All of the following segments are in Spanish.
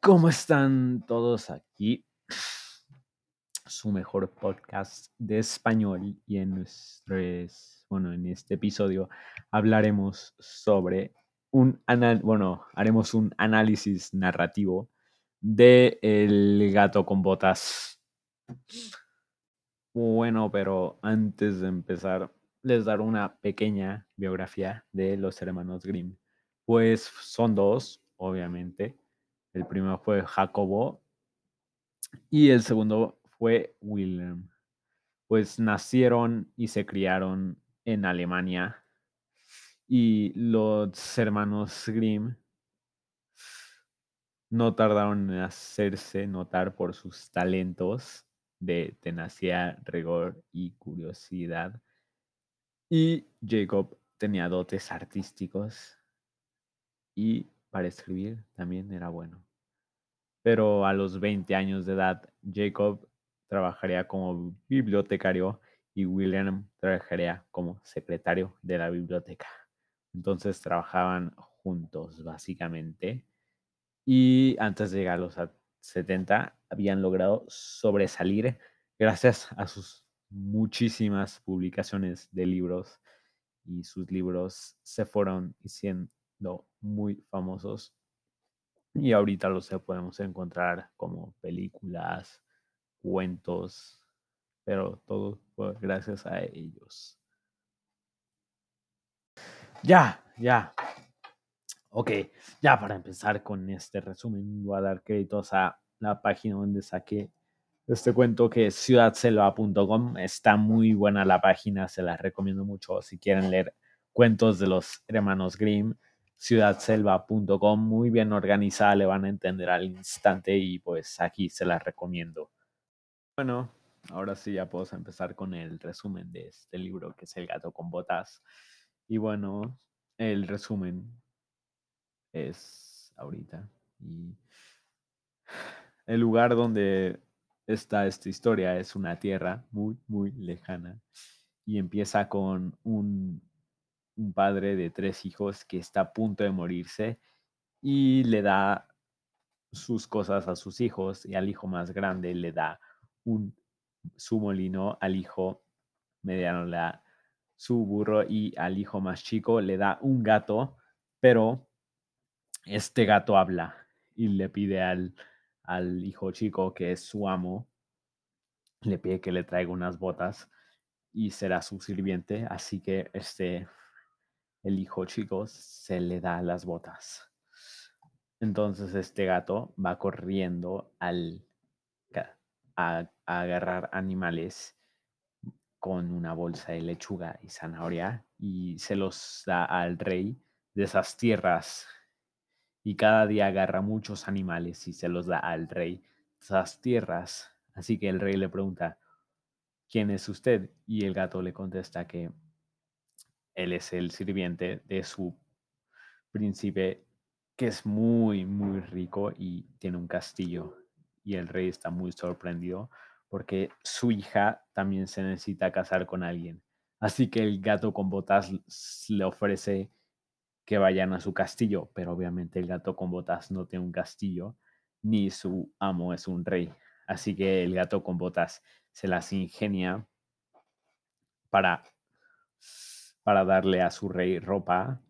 ¿Cómo están todos aquí? Su mejor podcast de español y en nuestro, bueno, en este episodio hablaremos sobre un, bueno, haremos un análisis narrativo de El gato con botas. Bueno, pero antes de empezar, les daré una pequeña biografía de los hermanos Grimm. Pues son dos, obviamente el primero fue Jacobo y el segundo fue Wilhelm. Pues nacieron y se criaron en Alemania y los hermanos Grimm no tardaron en hacerse notar por sus talentos de tenacidad, rigor y curiosidad. Y Jacob tenía dotes artísticos y para escribir también era bueno. Pero a los 20 años de edad, Jacob trabajaría como bibliotecario y William trabajaría como secretario de la biblioteca. Entonces trabajaban juntos, básicamente. Y antes de llegar a los 70, habían logrado sobresalir gracias a sus muchísimas publicaciones de libros. Y sus libros se fueron haciendo muy famosos y ahorita los podemos encontrar como películas, cuentos, pero todo gracias a ellos. Ya, ya. Ok, ya para empezar con este resumen, voy a dar créditos a la página donde saqué este cuento que es ciudadselva.com. Está muy buena la página, se la recomiendo mucho si quieren leer cuentos de los hermanos Grimm ciudadselva.com, muy bien organizada, le van a entender al instante y pues aquí se la recomiendo. Bueno, ahora sí ya puedo empezar con el resumen de este libro que es El gato con botas. Y bueno, el resumen es ahorita. Y el lugar donde está esta historia es una tierra muy, muy lejana. Y empieza con un un padre de tres hijos que está a punto de morirse y le da sus cosas a sus hijos y al hijo más grande le da un su molino, al hijo mediano le da su burro y al hijo más chico le da un gato, pero este gato habla y le pide al, al hijo chico que es su amo, le pide que le traiga unas botas y será su sirviente, así que este el hijo chico se le da las botas. Entonces este gato va corriendo al, a, agarrar animales con una bolsa de lechuga y zanahoria y se los da al rey de esas tierras. Y cada día agarra muchos animales y se los da al rey de esas tierras. Así que el rey le pregunta, ¿quién es usted? Y el gato le contesta que él es el sirviente de su príncipe que es muy, muy rico y tiene un castillo. Y el rey está muy sorprendido porque su hija también se necesita casar con alguien. Así que el gato con botas le ofrece que vayan a su castillo, pero obviamente el gato con botas no tiene un castillo, ni su amo es un rey. Así que el gato con botas se las ingenia para para darle a su rey ropa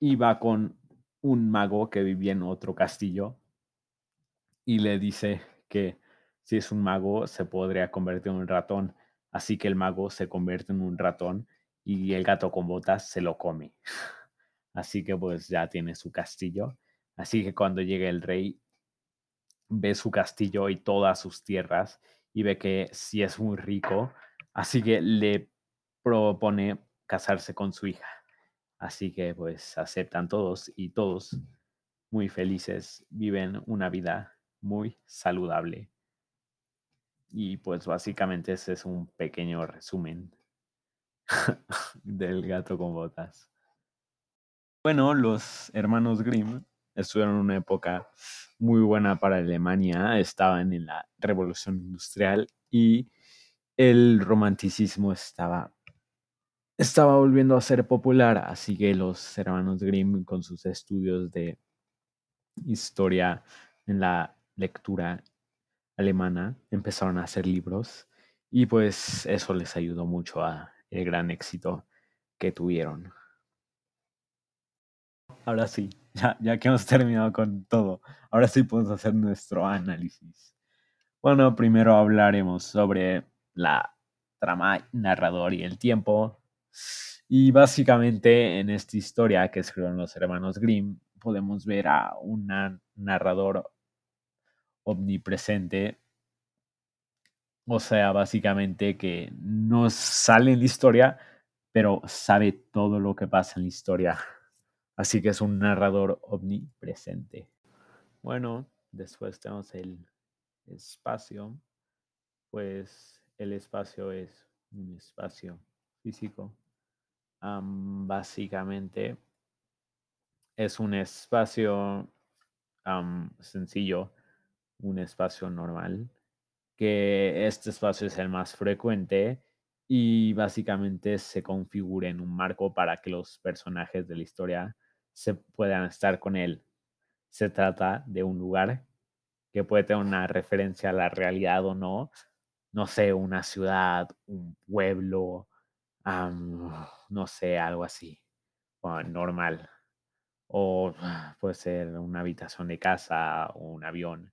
va con un mago que vivía en otro castillo y le dice que si es un mago se podría convertir en un ratón. Así que el mago se convierte en un ratón y el gato con botas se lo come. Así que pues ya tiene su castillo. Así que cuando llega el rey ve su castillo y todas sus tierras y ve que sí es muy rico. Así que le propone casarse con su hija. Así que pues aceptan todos y todos muy felices, viven una vida muy saludable. Y pues básicamente ese es un pequeño resumen del gato con botas. Bueno, los hermanos Grimm estuvieron en una época muy buena para Alemania, estaban en la revolución industrial y el romanticismo estaba estaba volviendo a ser popular, así que los hermanos Grimm con sus estudios de historia en la lectura alemana, empezaron a hacer libros y pues eso les ayudó mucho a el gran éxito que tuvieron. Ahora sí, ya, ya que hemos terminado con todo, ahora sí podemos hacer nuestro análisis. Bueno, primero hablaremos sobre la trama, narrador y el tiempo. Y básicamente en esta historia que escribieron los hermanos Grimm, podemos ver a un narrador omnipresente. O sea, básicamente que no sale en la historia, pero sabe todo lo que pasa en la historia. Así que es un narrador omnipresente. Bueno, después tenemos el espacio. Pues el espacio es un espacio físico. Básicamente es un espacio sencillo, un espacio normal, que este espacio es el más frecuente y básicamente se configura en un marco para que los personajes de la historia se puedan estar con él. Se trata de un lugar que puede tener una referencia a la realidad o no. No sé, una ciudad, un pueblo, no sé, algo así, normal. O puede ser una habitación de casa o un avión.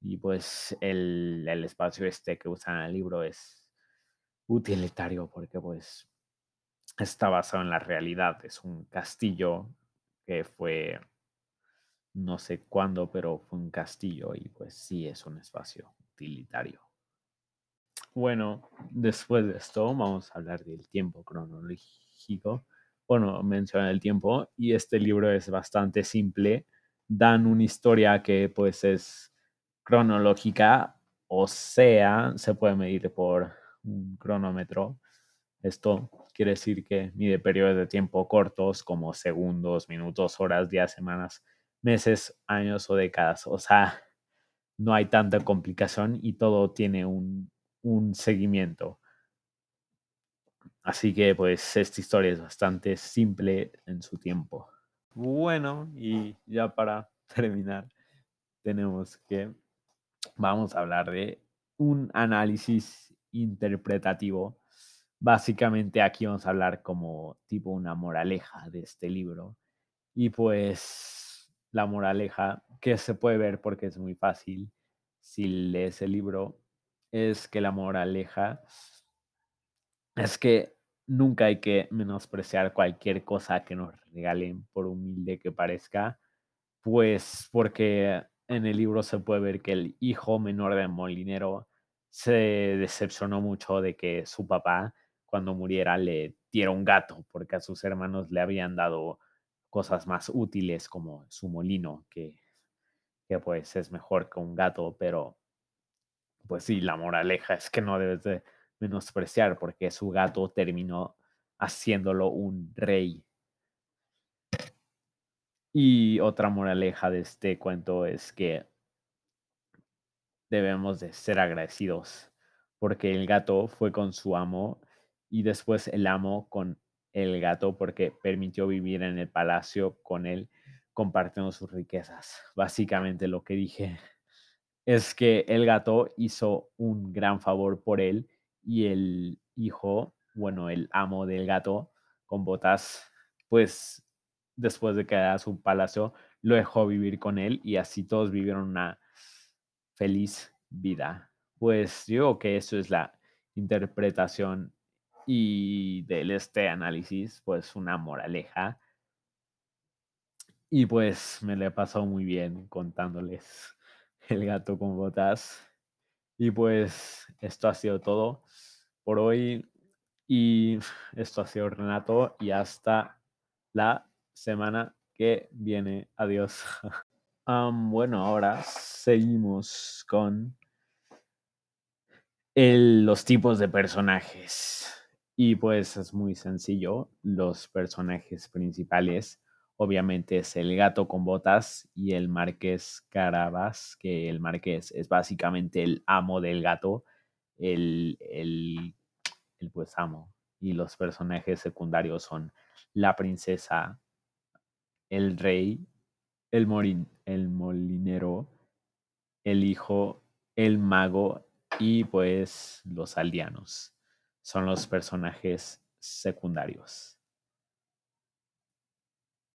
Y pues el, el espacio este que usan en el libro es utilitario porque pues está basado en la realidad. Es un castillo que fue, no sé cuándo, pero fue un castillo y pues sí es un espacio utilitario. Bueno, después de esto vamos a hablar del tiempo cronológico. Bueno, menciona el tiempo y este libro es bastante simple. Dan una historia que pues es cronológica, o sea, se puede medir por un cronómetro. Esto quiere decir que mide periodos de tiempo cortos como segundos, minutos, horas, días, semanas, meses, años o décadas. O sea, no hay tanta complicación y todo tiene un, seguimiento. Así que pues esta historia es bastante simple en su tiempo. Bueno, y ya para terminar, tenemos que, vamos a hablar de un análisis interpretativo básicamente aquí vamos a hablar como tipo una moraleja de este libro. Y pues la moraleja que se puede ver porque es muy fácil si lees el libro es que la moraleja es que nunca hay que menospreciar cualquier cosa que nos regalen por humilde que parezca, pues porque en el libro se puede ver que el hijo menor del molinero se decepcionó mucho de que su papá cuando muriera le diera un gato, porque a sus hermanos le habían dado cosas más útiles como su molino, que, que pues es mejor que un gato, pero pues sí, la moraleja es que no debes de menospreciar porque su gato terminó haciéndolo un rey. Y otra moraleja de este cuento es que debemos de ser agradecidos porque el gato fue con su amo y después el amo con el gato porque permitió vivir en el palacio con él compartiendo sus riquezas. Básicamente lo que dije es que el gato hizo un gran favor por él y el hijo, bueno, el amo del gato con botas, pues después de que a su palacio, lo dejó vivir con él y así todos vivieron una feliz vida. Pues yo creo que eso es la interpretación y de este análisis, pues una moraleja. Y pues me le he pasado muy bien contándoles el gato con botas. Y pues esto ha sido todo por hoy. Y esto ha sido Renato. Y hasta la semana que viene. Adiós. bueno, ahora seguimos con los tipos de personajes. Y pues es muy sencillo. Los personajes principales, obviamente, es el gato con botas y el marqués Carabas, que el marqués es básicamente el amo del gato, el, el, pues amo. Y los personajes secundarios son la princesa, el rey, el, morin, el molinero el hijo, el mago y pues los aldeanos. Son los personajes secundarios.